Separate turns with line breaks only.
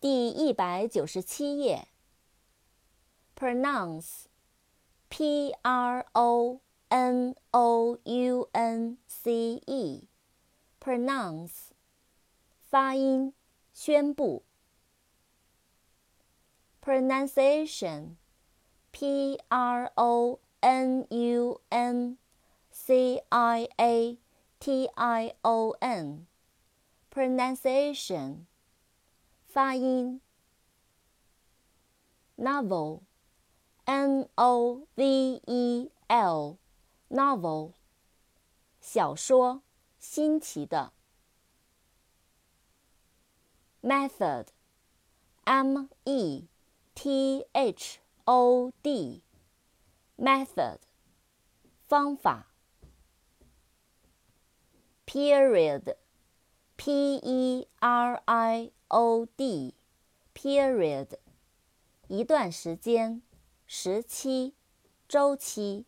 第一百九十七页。pronounce，p r o n o u n c e，pronounce，发音，宣布。pronunciation，p r o n u n c i a t i o n，pronunciation。发音，novel，n o v e l，novel，小说，新奇的。method，m e t h o d，method，方法。period p e r i o d 一段时间，时期，周期。